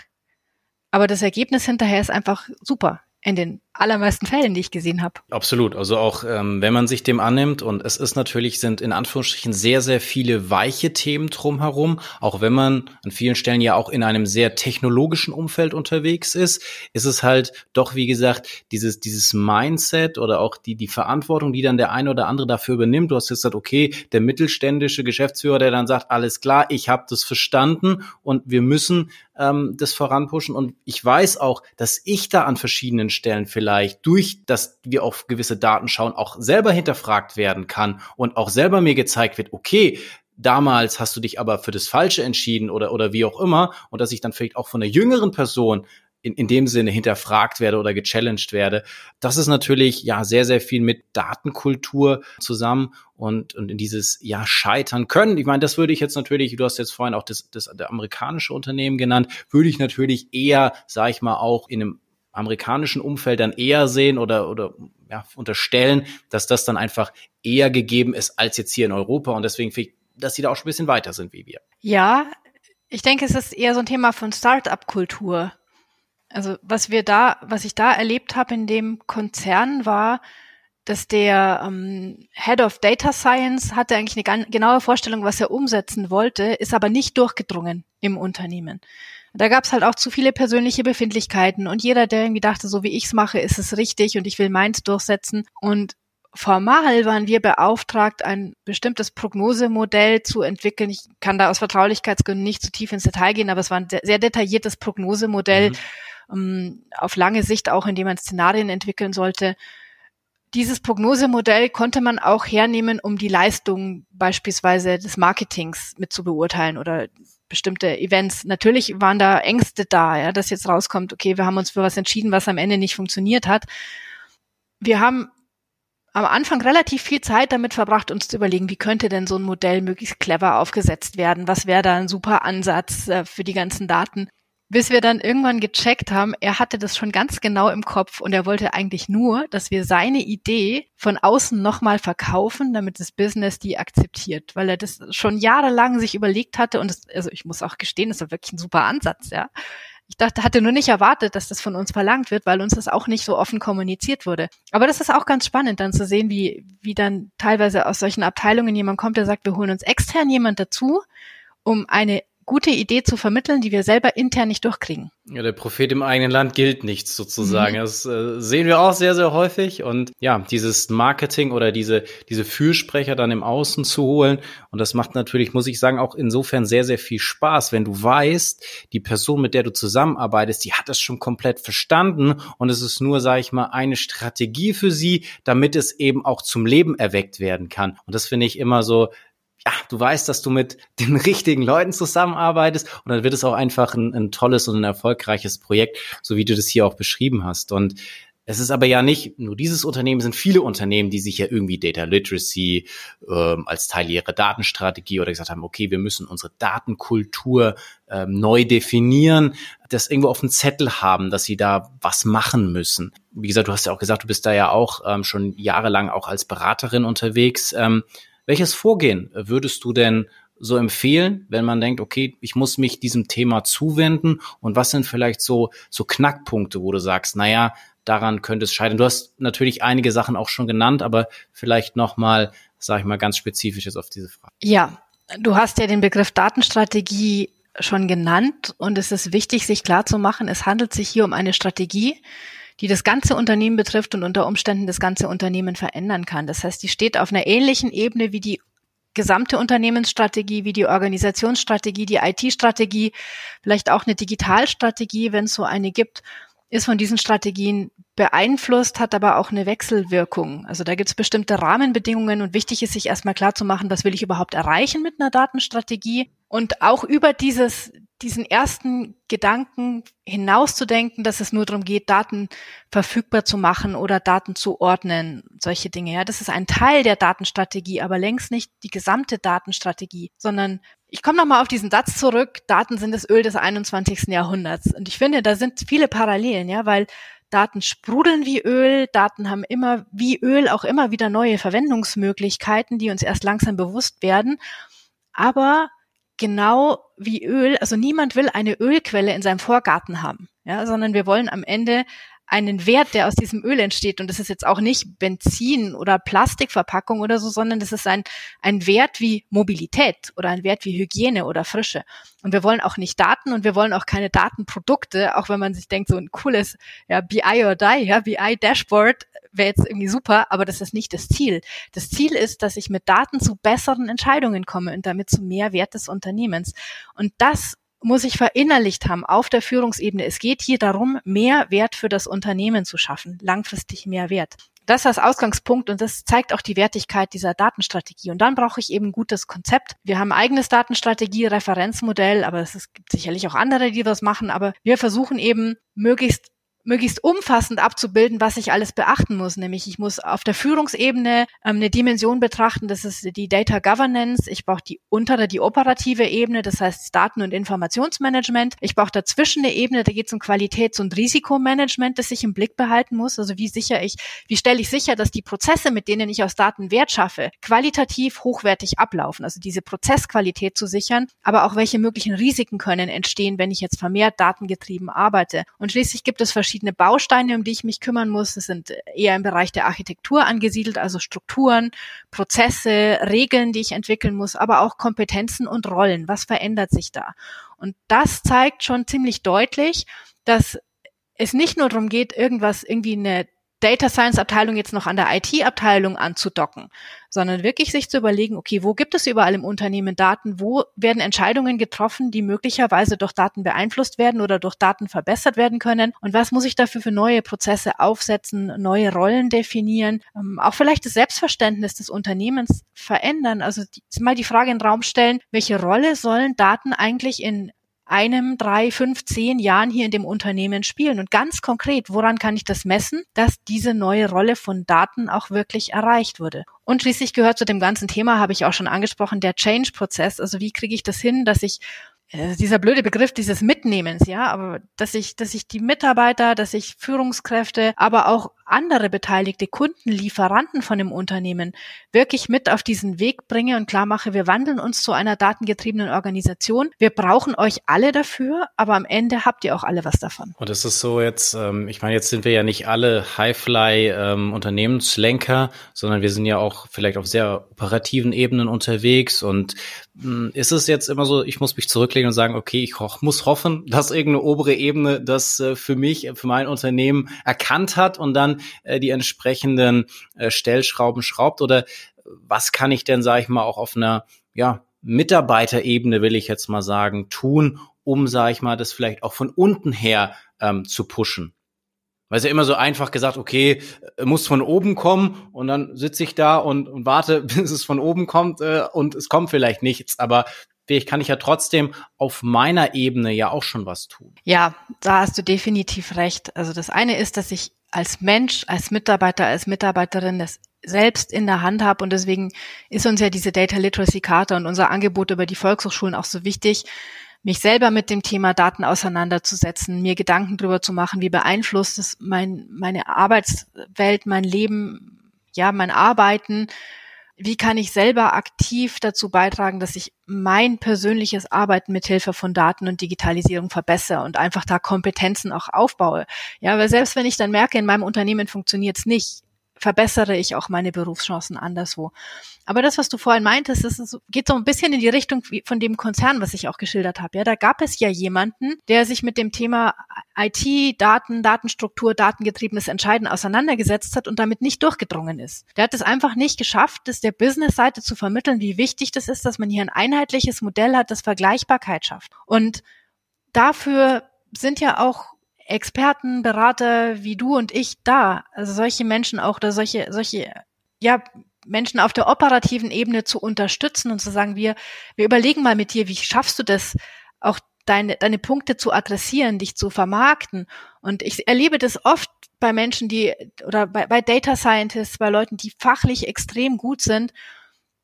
Aber das Ergebnis hinterher ist einfach super in den allermeisten Fällen, die ich gesehen habe. Absolut. Also auch ähm, wenn man sich dem annimmt und es ist natürlich, sind in Anführungsstrichen sehr, sehr viele weiche Themen drumherum, auch wenn man an vielen Stellen ja auch in einem sehr technologischen Umfeld unterwegs ist, ist es halt doch, wie gesagt, dieses, dieses Mindset oder auch die, die Verantwortung, die dann der eine oder andere dafür übernimmt. Du hast jetzt gesagt, okay, der mittelständische Geschäftsführer, der dann sagt, alles klar, ich habe das verstanden und wir müssen ähm, das voranpushen. Und ich weiß auch, dass ich da an verschiedenen Stellen vielleicht durch, dass wir auf gewisse Daten schauen, auch selber hinterfragt werden kann und auch selber mir gezeigt wird, okay, damals hast du dich aber für das Falsche entschieden oder, oder wie auch immer. Und dass ich dann vielleicht auch von der jüngeren Person in, in dem Sinne hinterfragt werde oder gechallenged werde. Das ist natürlich ja sehr, sehr viel mit Datenkultur zusammen und, und in dieses ja scheitern können. Ich meine, das würde ich jetzt natürlich, du hast jetzt vorhin auch das, das der amerikanische Unternehmen genannt, würde ich natürlich eher, sag ich mal, auch in einem amerikanischen Umfeld dann eher sehen oder, oder ja, unterstellen, dass das dann einfach eher gegeben ist als jetzt hier in Europa und deswegen finde ich, dass sie da auch schon ein bisschen weiter sind wie wir. Ja, ich denke, es ist eher so ein Thema von Start-up-Kultur. Also was wir da, was ich da erlebt habe in dem Konzern war, dass der ähm, Head of Data Science hatte eigentlich eine genaue Vorstellung, was er umsetzen wollte, ist aber nicht durchgedrungen im Unternehmen. Da gab es halt auch zu viele persönliche Befindlichkeiten und jeder, der irgendwie dachte, so wie ich's mache, ist es richtig und ich will meins durchsetzen. Und formal waren wir beauftragt, ein bestimmtes Prognosemodell zu entwickeln. Ich kann da aus Vertraulichkeitsgründen nicht zu tief ins Detail gehen, aber es war ein sehr detailliertes Prognosemodell, mhm ähm, auf lange Sicht auch, indem man Szenarien entwickeln sollte. Dieses Prognosemodell konnte man auch hernehmen, um die Leistung beispielsweise des Marketings mit zu beurteilen oder bestimmte Events. Natürlich waren da Ängste da, ja, dass jetzt rauskommt, okay, wir haben uns für was entschieden, was am Ende nicht funktioniert hat. Wir haben am Anfang relativ viel Zeit damit verbracht, uns zu überlegen, wie könnte denn so ein Modell möglichst clever aufgesetzt werden? Was wäre da ein super Ansatz äh, für die ganzen Daten? Bis wir dann irgendwann gecheckt haben, er hatte das schon ganz genau im Kopf und er wollte eigentlich nur, dass wir seine Idee von außen nochmal verkaufen, damit das Business die akzeptiert, weil er das schon jahrelang sich überlegt hatte und das, also ich muss auch gestehen, das war wirklich ein super Ansatz, ja. Ich dachte, hatte nur nicht erwartet, dass das von uns verlangt wird, weil uns das auch nicht so offen kommuniziert wurde. Aber das ist auch ganz spannend, dann zu sehen, wie, wie dann teilweise aus solchen Abteilungen jemand kommt, der sagt, wir holen uns extern jemand dazu, um eine gute Idee zu vermitteln, die wir selber intern nicht durchkriegen. Ja, der Prophet im eigenen Land gilt nichts sozusagen. Mhm. Das äh, sehen wir auch sehr, sehr häufig. Und ja, dieses Marketing oder diese, diese Fürsprecher dann im Außen zu holen. Und das macht natürlich, muss ich sagen, auch insofern sehr, sehr viel Spaß, wenn du weißt, die Person, mit der du zusammenarbeitest, die hat das schon komplett verstanden. Und es ist nur, sage ich mal, eine Strategie für sie, damit es eben auch zum Leben erweckt werden kann. Und das finde ich immer so ja, du weißt, dass du mit den richtigen Leuten zusammenarbeitest und dann wird es auch einfach ein, ein tolles und ein erfolgreiches Projekt, so wie du das hier auch beschrieben hast. Und Es ist aber ja nicht nur dieses Unternehmen, es sind viele Unternehmen, die sich ja irgendwie Data Literacy ähm, als Teil ihrer Datenstrategie oder gesagt haben, okay, wir müssen unsere Datenkultur ähm, neu definieren, das irgendwo auf dem Zettel haben, dass sie da was machen müssen. Wie gesagt, du hast ja auch gesagt, du bist da ja auch ähm, schon jahrelang auch als Beraterin unterwegs. Ähm, welches Vorgehen würdest du denn so empfehlen, wenn man denkt, okay, ich muss mich diesem Thema zuwenden und was sind vielleicht so, so Knackpunkte, wo du sagst, naja, daran könnte es scheitern. Du hast natürlich einige Sachen auch schon genannt, aber vielleicht nochmal, sage ich mal, ganz spezifisches auf diese Frage. Ja, du hast ja den Begriff Datenstrategie schon genannt und es ist wichtig, sich klar zu machen, es handelt sich hier um eine Strategie, die das ganze Unternehmen betrifft und unter Umständen das ganze Unternehmen verändern kann. Das heißt, die steht auf einer ähnlichen Ebene wie die gesamte Unternehmensstrategie, wie die Organisationsstrategie, die IT-Strategie, vielleicht auch eine Digitalstrategie, wenn es so eine gibt ist von diesen Strategien beeinflusst, hat aber auch eine Wechselwirkung. Also da gibt es bestimmte Rahmenbedingungen und wichtig ist sich erstmal klar zu machen, was will ich überhaupt erreichen mit einer Datenstrategie und auch über dieses, diesen ersten Gedanken hinauszudenken, dass es nur darum geht, Daten verfügbar zu machen oder Daten zu ordnen, solche Dinge. Ja, das ist ein Teil der Datenstrategie, aber längst nicht die gesamte Datenstrategie, sondern ich komme nochmal auf diesen Satz zurück, Daten sind das Öl des 21. Jahrhunderts. Und ich finde, da sind viele Parallelen, ja, weil Daten sprudeln wie Öl, Daten haben immer wie Öl auch immer wieder neue Verwendungsmöglichkeiten, die uns erst langsam bewusst werden. Aber genau wie Öl, also niemand will eine Ölquelle in seinem Vorgarten haben, ja, sondern wir wollen am Ende einen Wert, der aus diesem Öl entsteht. Und das ist jetzt auch nicht Benzin oder Plastikverpackung oder so, sondern das ist ein, ein Wert wie Mobilität oder ein Wert wie Hygiene oder Frische. Und wir wollen auch nicht Daten und wir wollen auch keine Datenprodukte, auch wenn man sich denkt, so ein cooles ja, BI or Die, ja, BI Dashboard wäre jetzt irgendwie super, aber das ist nicht das Ziel. Das Ziel ist, dass ich mit Daten zu besseren Entscheidungen komme und damit zu mehr Wert des Unternehmens. Und das muss ich verinnerlicht haben auf der Führungsebene. Es geht hier darum, mehr Wert für das Unternehmen zu schaffen, langfristig mehr Wert. Das ist das Ausgangspunkt und das zeigt auch die Wertigkeit dieser Datenstrategie. Und dann brauche ich eben ein gutes Konzept. Wir haben eigenes Datenstrategie, Referenzmodell, aber es gibt sicherlich auch andere, die das machen. Aber wir versuchen eben möglichst möglichst umfassend abzubilden, was ich alles beachten muss. Nämlich ich muss auf der Führungsebene ähm, eine Dimension betrachten, das ist die Data Governance. Ich brauche die untere, die operative Ebene, das heißt Daten- und Informationsmanagement. Ich brauche dazwischen eine Ebene, da geht es um Qualitäts- und Risikomanagement, das ich im Blick behalten muss. Also wie sicher ich, wie stelle ich sicher, dass die Prozesse, mit denen ich aus Daten Wert schaffe, qualitativ hochwertig ablaufen. Also diese Prozessqualität zu sichern, aber auch welche möglichen Risiken können entstehen, wenn ich jetzt vermehrt datengetrieben arbeite. Und schließlich gibt es verschiedene verschiedene Bausteine, um die ich mich kümmern muss. Das sind eher im Bereich der Architektur angesiedelt, also Strukturen, Prozesse, Regeln, die ich entwickeln muss, aber auch Kompetenzen und Rollen. Was verändert sich da? Und das zeigt schon ziemlich deutlich, dass es nicht nur darum geht, irgendwas, irgendwie eine Data Science Abteilung jetzt noch an der IT Abteilung anzudocken, sondern wirklich sich zu überlegen, okay, wo gibt es überall im Unternehmen Daten, wo werden Entscheidungen getroffen, die möglicherweise durch Daten beeinflusst werden oder durch Daten verbessert werden können? Und was muss ich dafür für neue Prozesse aufsetzen, neue Rollen definieren, ähm, auch vielleicht das Selbstverständnis des Unternehmens verändern, also die, mal die Frage in den Raum stellen, welche Rolle sollen Daten eigentlich in einem, drei, fünf, zehn Jahren hier in dem Unternehmen spielen. Und ganz konkret, woran kann ich das messen, dass diese neue Rolle von Daten auch wirklich erreicht wurde? Und schließlich gehört zu dem ganzen Thema, habe ich auch schon angesprochen, der Change-Prozess. Also wie kriege ich das hin, dass ich dieser blöde Begriff dieses Mitnehmens, ja, aber dass ich, dass ich die Mitarbeiter, dass ich Führungskräfte, aber auch andere beteiligte Kunden, Lieferanten von dem Unternehmen wirklich mit auf diesen Weg bringe und klar mache, wir wandeln uns zu einer datengetriebenen Organisation. Wir brauchen euch alle dafür, aber am Ende habt ihr auch alle was davon. Und es ist so jetzt, ähm, ich meine, jetzt sind wir ja nicht alle Highfly ähm, sondern wir sind ja auch vielleicht auf sehr operativen Ebenen unterwegs und ist es jetzt immer so, ich muss mich zurücklegen und sagen, okay, ich ho muss hoffen, dass irgendeine obere Ebene das äh, für mich, für mein Unternehmen erkannt hat und dann äh, die entsprechenden äh, Stellschrauben schraubt? Oder was kann ich denn, sage ich mal, auch auf einer ja, Mitarbeiterebene, will ich jetzt mal sagen, tun, um, sage ich mal, das vielleicht auch von unten her ähm, zu pushen? Weil es ja immer so einfach gesagt, okay, äh, muss von oben kommen und dann sitze ich da und, und warte, bis es von oben kommt äh, und es kommt vielleicht nichts. Aber vielleicht kann ich ja trotzdem auf meiner Ebene ja auch schon was tun. Ja, da hast du definitiv recht. Also das eine ist, dass ich als Mensch, als Mitarbeiter, als Mitarbeiterin das selbst in der Hand habe. Und deswegen ist uns ja diese Data Literacy Karte und unser Angebot über die Volkshochschulen auch so wichtig, mich selber mit dem Thema Daten auseinanderzusetzen, mir Gedanken darüber zu machen, wie beeinflusst es mein, meine Arbeitswelt, mein Leben, ja, mein Arbeiten, wie kann ich selber aktiv dazu beitragen, dass ich mein persönliches Arbeiten mit Hilfe von Daten und Digitalisierung verbessere und einfach da Kompetenzen auch aufbaue. Ja, weil selbst wenn ich dann merke, in meinem Unternehmen funktioniert es nicht, verbessere ich auch meine Berufschancen anderswo. Aber das, was du vorhin meintest, das ist, geht so ein bisschen in die Richtung von dem Konzern, was ich auch geschildert habe. Ja, da gab es ja jemanden, der sich mit dem Thema IT, Daten, Datenstruktur, datengetriebenes Entscheiden auseinandergesetzt hat und damit nicht durchgedrungen ist. Der hat es einfach nicht geschafft, das der Business-Seite zu vermitteln, wie wichtig das ist, dass man hier ein einheitliches Modell hat, das Vergleichbarkeit schafft. Und dafür sind ja auch Experten, Berater wie du und ich da, also solche Menschen auch oder solche, solche, ja, Menschen auf der operativen Ebene zu unterstützen und zu sagen, wir, wir überlegen mal mit dir, wie schaffst du das, auch deine, deine Punkte zu adressieren, dich zu vermarkten. Und ich erlebe das oft bei Menschen, die, oder bei, bei Data Scientists, bei Leuten, die fachlich extrem gut sind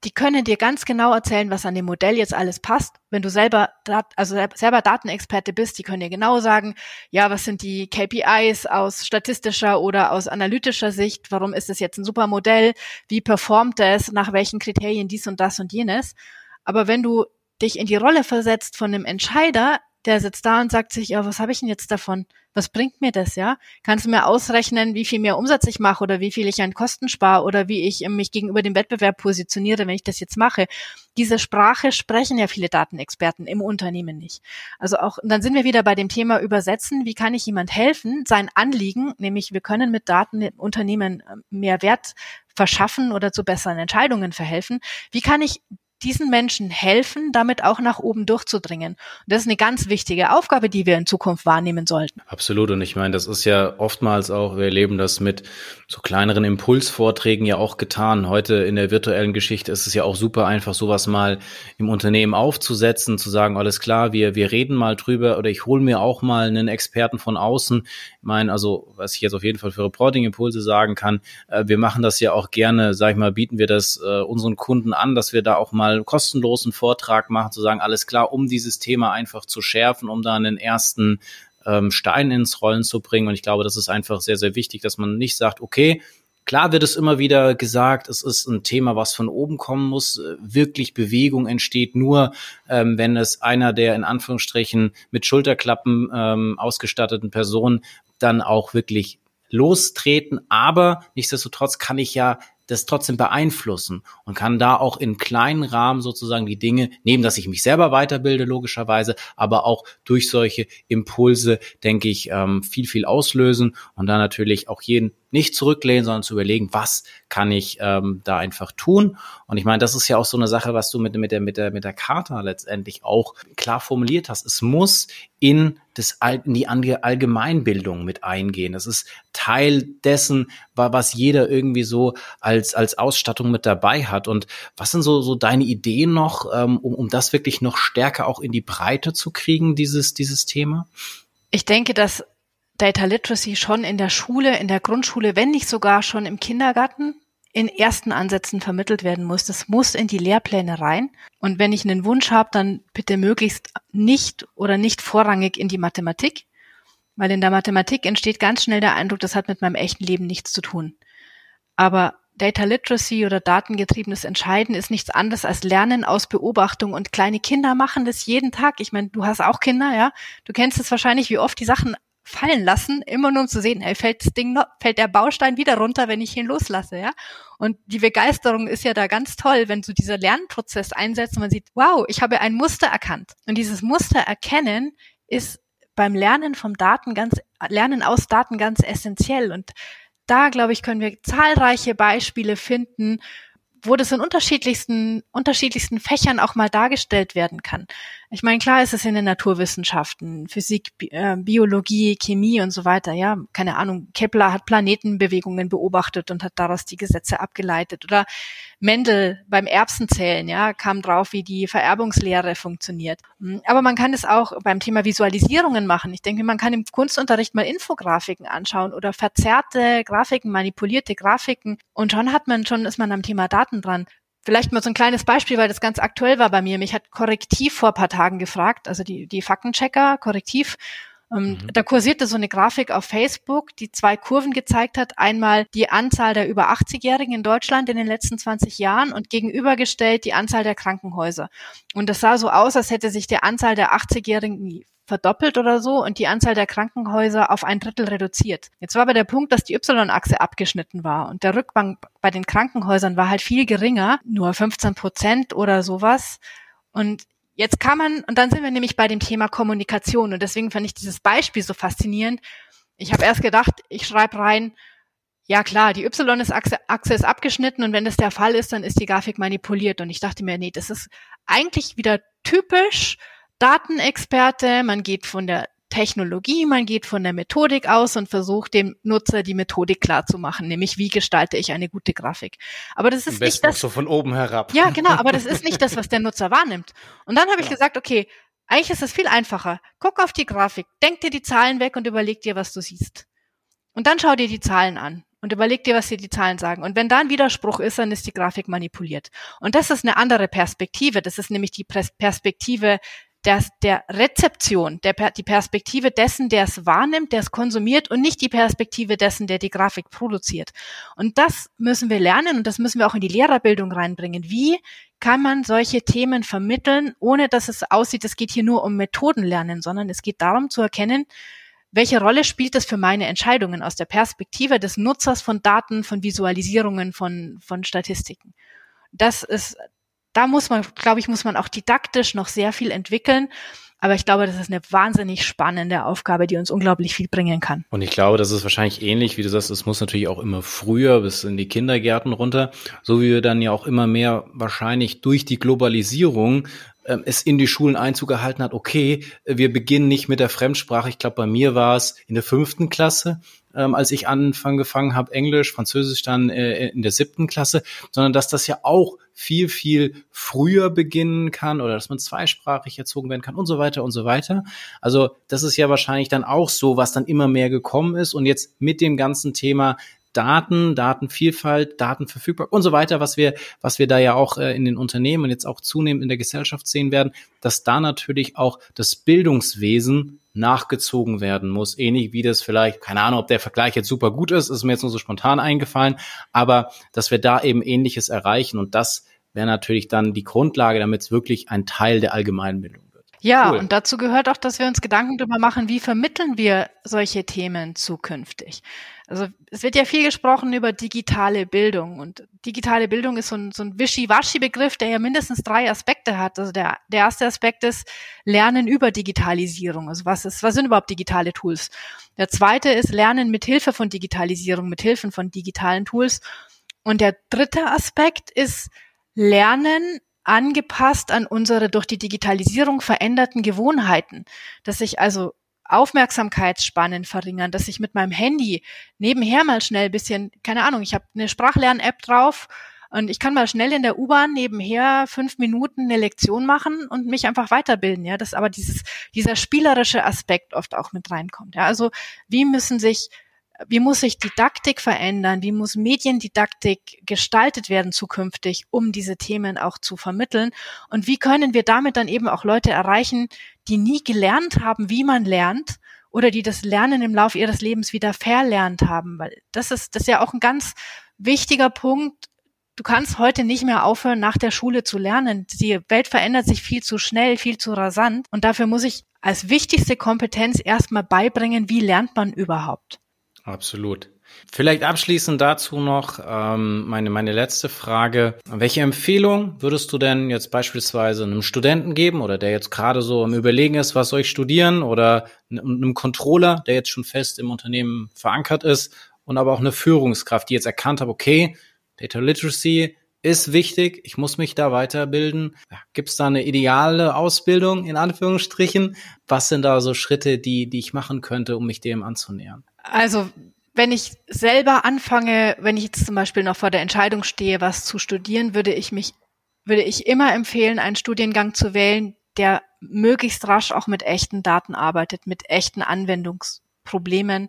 die können dir ganz genau erzählen, was an dem Modell jetzt alles passt. Wenn du selber, also selber Datenexperte bist, die können dir genau sagen, ja, was sind die KPIs aus statistischer oder aus analytischer Sicht? Warum ist es jetzt ein super Modell? Wie performt es? Nach welchen Kriterien dies und das und jenes? Aber wenn du dich in die Rolle versetzt von einem Entscheider, der sitzt da und sagt sich, ja, was habe ich denn jetzt davon? Was bringt mir das, ja? Kannst du mir ausrechnen, wie viel mehr Umsatz ich mache oder wie viel ich an Kosten spare oder wie ich mich gegenüber dem Wettbewerb positioniere, wenn ich das jetzt mache? Diese Sprache sprechen ja viele Datenexperten im Unternehmen nicht. Also auch, dann sind wir wieder bei dem Thema Übersetzen. Wie kann ich jemand helfen, sein Anliegen, nämlich wir können mit Daten im Unternehmen äh, mehr Wert verschaffen oder zu besseren Entscheidungen verhelfen. Wie kann ich diesen Menschen helfen, damit auch nach oben durchzudringen. Und das ist eine ganz wichtige Aufgabe, die wir in Zukunft wahrnehmen sollten. Absolut. Und ich meine, das ist ja oftmals auch, wir erleben das mit so kleineren Impulsvorträgen ja auch getan. Heute in der virtuellen Geschichte ist es ja auch super einfach, sowas mal im Unternehmen aufzusetzen, zu sagen, alles klar, wir, wir reden mal drüber oder ich hole mir auch mal einen Experten von außen. Ich meine, also, was ich jetzt auf jeden Fall für Reporting-Impulse sagen kann, äh, wir machen das ja auch gerne, sag ich mal, bieten wir das äh, unseren Kunden an, dass wir da auch mal kostenlosen Vortrag machen, zu sagen, alles klar, um dieses Thema einfach zu schärfen, um da einen ersten ähm, Stein ins Rollen zu bringen. Und ich glaube, das ist einfach sehr, sehr wichtig, dass man nicht sagt, okay, Klar wird es immer wieder gesagt, es ist ein Thema, was von oben kommen muss. Wirklich Bewegung entsteht nur, ähm, wenn es einer der in Anführungsstrichen mit Schulterklappen ähm, ausgestatteten Personen dann auch wirklich lostreten. Aber nichtsdestotrotz kann ich ja das trotzdem beeinflussen und kann da auch in kleinen Rahmen sozusagen die Dinge, neben dass ich mich selber weiterbilde, logischerweise, aber auch durch solche Impulse, denke ich, ähm, viel, viel auslösen und dann natürlich auch jeden nicht zurücklehnen, sondern zu überlegen, was kann ich ähm, da einfach tun. Und ich meine, das ist ja auch so eine Sache, was du mit, mit, der, mit, der, mit der Charta letztendlich auch klar formuliert hast. Es muss in, das, in die Allgemeinbildung mit eingehen. Das ist Teil dessen, was jeder irgendwie so als, als Ausstattung mit dabei hat. Und was sind so, so deine Ideen noch, ähm, um, um das wirklich noch stärker auch in die Breite zu kriegen, dieses, dieses Thema? Ich denke, dass Data Literacy schon in der Schule, in der Grundschule, wenn nicht sogar schon im Kindergarten in ersten Ansätzen vermittelt werden muss. Das muss in die Lehrpläne rein. Und wenn ich einen Wunsch habe, dann bitte möglichst nicht oder nicht vorrangig in die Mathematik, weil in der Mathematik entsteht ganz schnell der Eindruck, das hat mit meinem echten Leben nichts zu tun. Aber Data Literacy oder datengetriebenes Entscheiden ist nichts anderes als Lernen aus Beobachtung und kleine Kinder machen das jeden Tag. Ich meine, du hast auch Kinder, ja? Du kennst es wahrscheinlich, wie oft die Sachen fallen lassen, immer nur um zu sehen, hey, fällt das Ding noch, fällt der Baustein wieder runter, wenn ich ihn loslasse, ja? Und die Begeisterung ist ja da ganz toll, wenn so dieser Lernprozess einsetzt und man sieht, wow, ich habe ein Muster erkannt. Und dieses Muster erkennen ist beim Lernen vom Daten ganz, Lernen aus Daten ganz essentiell. Und da, glaube ich, können wir zahlreiche Beispiele finden, wo das in unterschiedlichsten, unterschiedlichsten Fächern auch mal dargestellt werden kann. Ich meine, klar ist es in den Naturwissenschaften, Physik, äh, Biologie, Chemie und so weiter. Ja, keine Ahnung. Kepler hat Planetenbewegungen beobachtet und hat daraus die Gesetze abgeleitet. Oder Mendel beim Erbsenzählen, ja, kam drauf, wie die Vererbungslehre funktioniert. Hm, aber man kann es auch beim Thema Visualisierungen machen. Ich denke, man kann im Kunstunterricht mal Infografiken anschauen oder verzerrte Grafiken, manipulierte Grafiken. Und schon hat man, schon ist man am Thema Daten dran. Vielleicht mal so ein kleines Beispiel, weil das ganz aktuell war bei mir. Mich hat Korrektiv vor paar Tagen gefragt, also die, die Faktenchecker, Korrektiv. Ähm, mhm. Da kursierte so eine Grafik auf Facebook, die zwei Kurven gezeigt hat. Einmal die Anzahl der über 80-Jährigen in Deutschland in den letzten 20 Jahren und gegenübergestellt die Anzahl der Krankenhäuser. Und das sah so aus, als hätte sich die Anzahl der 80-Jährigen verdoppelt oder so und die Anzahl der Krankenhäuser auf ein Drittel reduziert. Jetzt war aber der Punkt, dass die Y-Achse abgeschnitten war und der Rückgang bei den Krankenhäusern war halt viel geringer, nur 15 Prozent oder sowas. Und jetzt kann man, und dann sind wir nämlich bei dem Thema Kommunikation und deswegen fand ich dieses Beispiel so faszinierend. Ich habe erst gedacht, ich schreibe rein, ja klar, die Y-Achse Achse ist abgeschnitten und wenn das der Fall ist, dann ist die Grafik manipuliert. Und ich dachte mir, nee, das ist eigentlich wieder typisch Datenexperte, man geht von der Technologie, man geht von der Methodik aus und versucht dem Nutzer die Methodik klar zu machen, nämlich wie gestalte ich eine gute Grafik. Aber das ist nicht das so von oben herab. Ja, genau, aber das ist nicht das, was der Nutzer wahrnimmt. Und dann habe ich gesagt, okay, eigentlich ist es viel einfacher. Guck auf die Grafik, denk dir die Zahlen weg und überleg dir, was du siehst. Und dann schau dir die Zahlen an und überleg dir, was dir die Zahlen sagen. Und wenn da ein Widerspruch ist, dann ist die Grafik manipuliert. Und das ist eine andere Perspektive. Das ist nämlich die Perspektive der, der Rezeption, der, die Perspektive dessen, der es wahrnimmt, der es konsumiert und nicht die Perspektive dessen, der die Grafik produziert. Und das müssen wir lernen und das müssen wir auch in die Lehrerbildung reinbringen. Wie kann man solche Themen vermitteln, ohne dass es aussieht, es geht hier nur um Methodenlernen, sondern es geht darum zu erkennen, welche Rolle spielt das für meine Entscheidungen aus der Perspektive des Nutzers von Daten, von Visualisierungen, von, von Statistiken? Das ist da muss man, glaube ich, muss man auch didaktisch noch sehr viel entwickeln. Aber ich glaube, das ist eine wahnsinnig spannende Aufgabe, die uns unglaublich viel bringen kann. Und ich glaube, das ist wahrscheinlich ähnlich, wie du sagst, es muss natürlich auch immer früher bis in die Kindergärten runter, so wie wir dann ja auch immer mehr wahrscheinlich durch die Globalisierung ähm, es in die Schulen Einzug gehalten hat, okay, wir beginnen nicht mit der Fremdsprache. Ich glaube, bei mir war es in der fünften Klasse, ähm, als ich angefangen habe, Englisch, Französisch dann äh, in der siebten Klasse, sondern dass das ja auch viel, viel früher beginnen kann oder dass man zweisprachig erzogen werden kann und so weiter und so weiter. Also das ist ja wahrscheinlich dann auch so, was dann immer mehr gekommen ist und jetzt mit dem ganzen Thema Daten, Datenvielfalt, Datenverfügbarkeit und so weiter, was wir, was wir da ja auch äh, in den Unternehmen und jetzt auch zunehmend in der Gesellschaft sehen werden, dass da natürlich auch das Bildungswesen nachgezogen werden muss. Ähnlich wie das vielleicht, keine Ahnung, ob der Vergleich jetzt super gut ist, ist mir jetzt nur so spontan eingefallen, aber dass wir da eben Ähnliches erreichen und das wäre natürlich dann die Grundlage, damit es wirklich ein Teil der Allgemeinbildung wird. Ja, cool. und dazu gehört auch, dass wir uns Gedanken darüber machen, wie vermitteln wir solche Themen zukünftig. Also es wird ja viel gesprochen über digitale Bildung und digitale Bildung ist so ein, so ein Wischi-Waschi-Begriff, der ja mindestens drei Aspekte hat. Also der, der erste Aspekt ist Lernen über Digitalisierung. Also was ist, was sind überhaupt digitale Tools? Der zweite ist Lernen mit Hilfe von Digitalisierung, mit Hilfen von digitalen Tools. Und der dritte Aspekt ist Lernen angepasst an unsere durch die Digitalisierung veränderten Gewohnheiten, dass ich also Aufmerksamkeitsspannen verringern, dass ich mit meinem Handy nebenher mal schnell bisschen, keine Ahnung, ich habe eine Sprachlern-App drauf und ich kann mal schnell in der U-Bahn nebenher fünf Minuten eine Lektion machen und mich einfach weiterbilden, ja, dass aber dieses, dieser spielerische Aspekt oft auch mit reinkommt, ja, also wie müssen sich wie muss sich Didaktik verändern? Wie muss Mediendidaktik gestaltet werden zukünftig, um diese Themen auch zu vermitteln? Und wie können wir damit dann eben auch Leute erreichen, die nie gelernt haben, wie man lernt oder die das Lernen im Laufe ihres Lebens wieder verlernt haben? Weil das ist, das ist ja auch ein ganz wichtiger Punkt. Du kannst heute nicht mehr aufhören, nach der Schule zu lernen. Die Welt verändert sich viel zu schnell, viel zu rasant. Und dafür muss ich als wichtigste Kompetenz erstmal beibringen, wie lernt man überhaupt? Absolut. Vielleicht abschließend dazu noch ähm, meine, meine letzte Frage. Welche Empfehlung würdest du denn jetzt beispielsweise einem Studenten geben oder der jetzt gerade so im Überlegen ist, was soll ich studieren oder einem Controller, der jetzt schon fest im Unternehmen verankert ist und aber auch eine Führungskraft, die jetzt erkannt hat, okay, Data Literacy ist wichtig, ich muss mich da weiterbilden. Gibt es da eine ideale Ausbildung in Anführungsstrichen? Was sind da so Schritte, die, die ich machen könnte, um mich dem anzunähern? Also wenn ich selber anfange, wenn ich jetzt zum Beispiel noch vor der Entscheidung stehe, was zu studieren, würde ich mich, würde ich immer empfehlen, einen Studiengang zu wählen, der möglichst rasch auch mit echten Daten arbeitet, mit echten Anwendungsproblemen.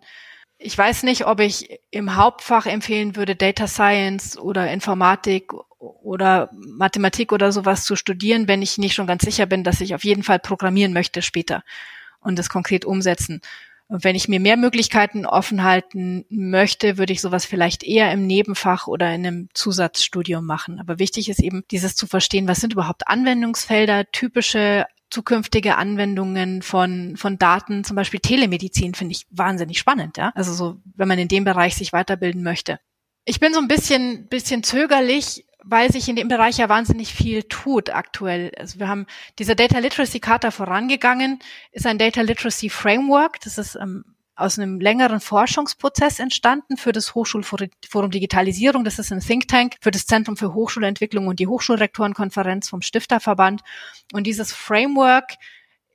Ich weiß nicht, ob ich im Hauptfach empfehlen würde, Data Science oder Informatik oder Mathematik oder sowas zu studieren, wenn ich nicht schon ganz sicher bin, dass ich auf jeden Fall programmieren möchte später und das konkret umsetzen. Und wenn ich mir mehr Möglichkeiten offen halten möchte, würde ich sowas vielleicht eher im Nebenfach oder in einem Zusatzstudium machen. Aber wichtig ist eben, dieses zu verstehen, was sind überhaupt Anwendungsfelder, typische zukünftige Anwendungen von, von Daten, zum Beispiel Telemedizin, finde ich wahnsinnig spannend, ja. Also so, wenn man in dem Bereich sich weiterbilden möchte. Ich bin so ein bisschen, bisschen zögerlich, weil sich in dem Bereich ja wahnsinnig viel tut aktuell. Also wir haben diese Data Literacy Charta vorangegangen, ist ein Data Literacy Framework. Das ist ähm, aus einem längeren Forschungsprozess entstanden für das Hochschulforum Digitalisierung. Das ist ein Think Tank für das Zentrum für Hochschulentwicklung und die Hochschulrektorenkonferenz vom Stifterverband. Und dieses Framework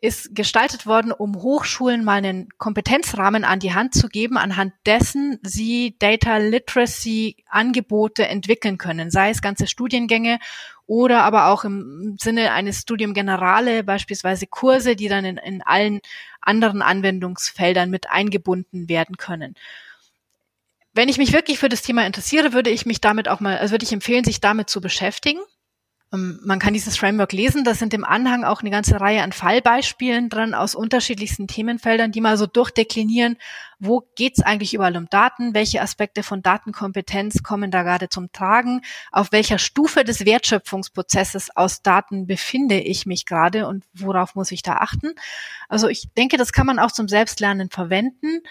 ist gestaltet worden, um Hochschulen mal einen Kompetenzrahmen an die Hand zu geben, anhand dessen sie Data Literacy Angebote entwickeln können, sei es ganze Studiengänge oder aber auch im Sinne eines Studium Generale, beispielsweise Kurse, die dann in, in allen anderen Anwendungsfeldern mit eingebunden werden können. Wenn ich mich wirklich für das Thema interessiere, würde ich mich damit auch mal, also würde ich empfehlen, sich damit zu beschäftigen. Ähm, man kann dieses Framework lesen. Da sind im Anhang auch eine ganze Reihe an Fallbeispielen dran aus unterschiedlichsten Themenfeldern, die mal so durchdeklinieren, wo geht's eigentlich überall um Daten, welche Aspekte von Datenkompetenz kommen da gerade zum Tragen, auf welcher Stufe des Wertschöpfungsprozesses aus Daten befinde ich mich gerade und worauf muss ich da achten. Also ich denke, das kann man auch zum Selbstlernen verwenden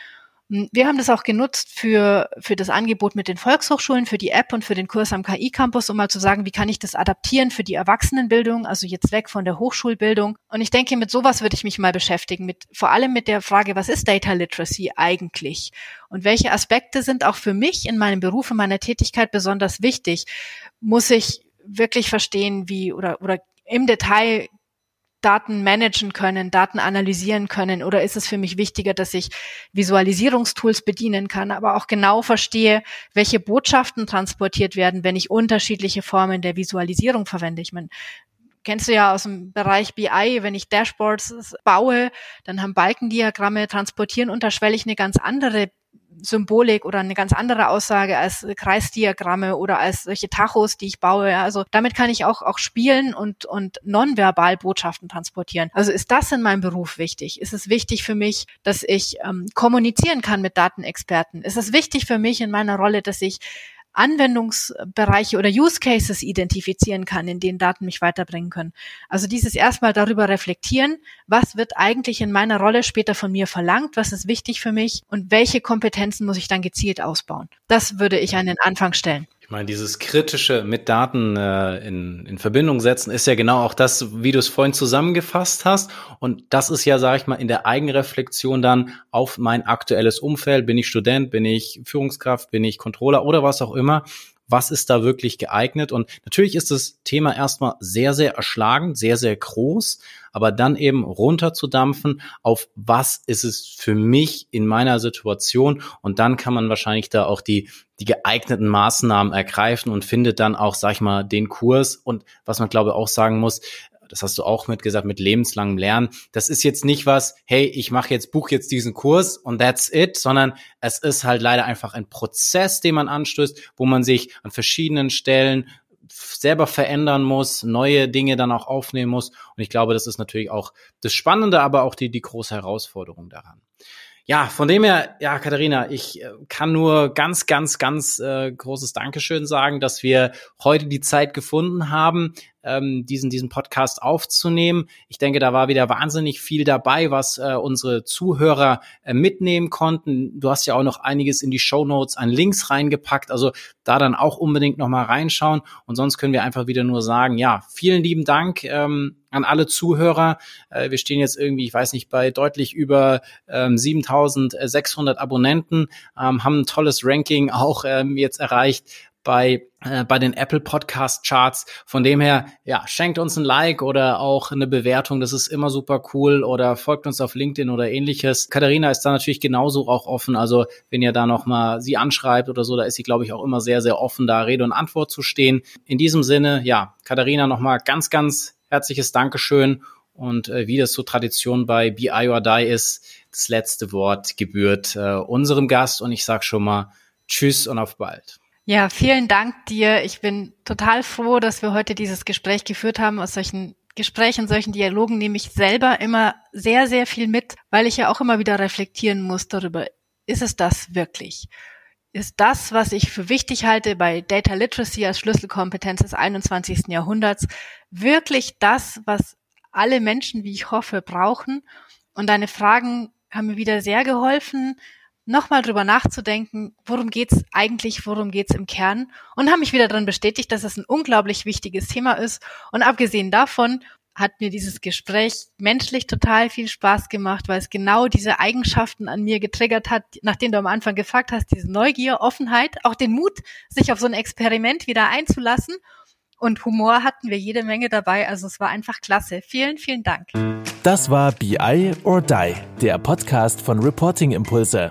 wir haben das auch genutzt für, für das Angebot mit den Volkshochschulen, für die App und für den Kurs am KI-Campus, um mal zu sagen, wie kann ich das adaptieren für die Erwachsenenbildung, also jetzt weg von der Hochschulbildung. Und ich denke, mit sowas würde ich mich mal beschäftigen, mit, vor allem mit der Frage, was ist Data Literacy eigentlich? Und welche Aspekte sind auch für mich in meinem Beruf, in meiner Tätigkeit besonders wichtig? Muss ich wirklich verstehen, wie oder, oder im Detail Daten managen können, Daten analysieren können? Oder ist es für mich wichtiger, dass ich Visualisierungstools bedienen kann, aber auch genau verstehe, welche Botschaften transportiert werden, wenn ich unterschiedliche Formen der Visualisierung verwende? Ich meine, kennst du ja aus dem Bereich BI, wenn ich Dashboards baue, dann haben Balkendiagramme transportieren unterschwellig eine ganz andere Symbolik oder eine ganz andere Aussage als Kreisdiagramme oder als solche Tachos, die ich baue. Also damit kann ich auch, auch spielen und, und nonverbal Botschaften transportieren. Also ist das in meinem Beruf wichtig? Ist es wichtig für mich, dass ich ähm, kommunizieren kann mit Datenexperten? Ist es wichtig für mich in meiner Rolle, dass ich Anwendungsbereiche oder Use Cases identifizieren kann, in denen Daten mich weiterbringen können. Also dieses erstmal darüber reflektieren, was wird eigentlich in meiner Rolle später von mir verlangt, was ist wichtig für mich und welche Kompetenzen muss ich dann gezielt ausbauen. Das würde ich an den Anfang stellen. Ich meine, dieses kritische mit Daten äh, in, in Verbindung setzen ist ja genau auch das, wie du es vorhin zusammengefasst hast. Und das ist ja, sage ich mal, in der Eigenreflexion dann auf mein aktuelles Umfeld. Bin ich Student, bin ich Führungskraft, bin ich Controller oder was auch immer was ist da wirklich geeignet. Und natürlich ist das Thema erstmal sehr, sehr erschlagend, sehr, sehr groß, aber dann eben runterzudampfen auf was ist es für mich in meiner Situation? Und dann kann man wahrscheinlich da auch die, die geeigneten Maßnahmen ergreifen und findet dann auch, sag ich mal, den Kurs. Und was man glaube auch sagen muss, das hast du auch mitgesagt, mit lebenslangem Lernen. Das ist jetzt nicht was, hey, ich mache jetzt, buch jetzt diesen Kurs und that's it, sondern es ist halt leider einfach ein Prozess, den man anstößt, wo man sich an verschiedenen Stellen selber verändern muss, neue Dinge dann auch aufnehmen muss. Und ich glaube, das ist natürlich auch das Spannende, aber auch die, die große Herausforderung daran. Ja, von dem her, ja, Katharina, ich äh, kann nur ganz, ganz, ganz äh, großes Dankeschön sagen, dass wir heute die Zeit gefunden haben, ähm, diesen, diesen Podcast aufzunehmen. Ich denke, da war wieder wahnsinnig viel dabei, was äh, unsere Zuhörer äh, mitnehmen konnten. Du hast ja auch noch einiges in die Show Notes an Links reingepackt, also da dann auch unbedingt nochmal reinschauen. Und sonst können wir einfach wieder nur sagen, ja, vielen lieben Dank. Ähm, an alle Zuhörer. Äh, wir stehen jetzt irgendwie, ich weiß nicht, bei deutlich über ähm, 7600 Abonnenten, ähm, haben ein tolles Ranking auch ähm, jetzt erreicht bei äh, bei den Apple Podcast Charts. Von dem her, ja, schenkt uns ein Like oder auch eine Bewertung. Das ist immer super cool. Oder folgt uns auf LinkedIn oder ähnliches. Katharina ist da natürlich genauso auch offen. Also wenn ihr da noch mal sie anschreibt oder so, da ist sie, glaube ich, auch immer sehr, sehr offen, da Rede und Antwort zu stehen. In diesem Sinne, ja, Katharina noch mal ganz, ganz herzliches Dankeschön. Und äh, wie das so Tradition bei BI or Die ist, das letzte Wort gebührt äh, unserem Gast. Und ich sage schon mal Tschüss und auf bald. Ja, vielen Dank dir. Ich bin total froh, dass wir heute dieses Gespräch geführt haben. Aus solchen Gesprächen, solchen Dialogen nehme ich selber immer sehr, sehr viel mit, weil ich ja auch immer wieder reflektieren muss darüber, ist es das wirklich? Ist das, was ich für wichtig halte bei Data Literacy als Schlüsselkompetenz des 21. Jahrhunderts, wirklich das, was alle Menschen, wie ich hoffe, brauchen? Und deine Fragen haben mir wieder sehr geholfen, nochmal drüber nachzudenken, worum geht's eigentlich, worum geht's im Kern und haben mich wieder darin bestätigt, dass es ein unglaublich wichtiges Thema ist. Und abgesehen davon hat mir dieses Gespräch menschlich total viel Spaß gemacht, weil es genau diese Eigenschaften an mir getriggert hat, nachdem du am Anfang gefragt hast, diese Neugier, Offenheit, auch den Mut, sich auf so ein Experiment wieder einzulassen. Und Humor hatten wir jede Menge dabei, also es war einfach klasse. Vielen, vielen Dank. Das war BI or Die, der Podcast von Reporting Impulse.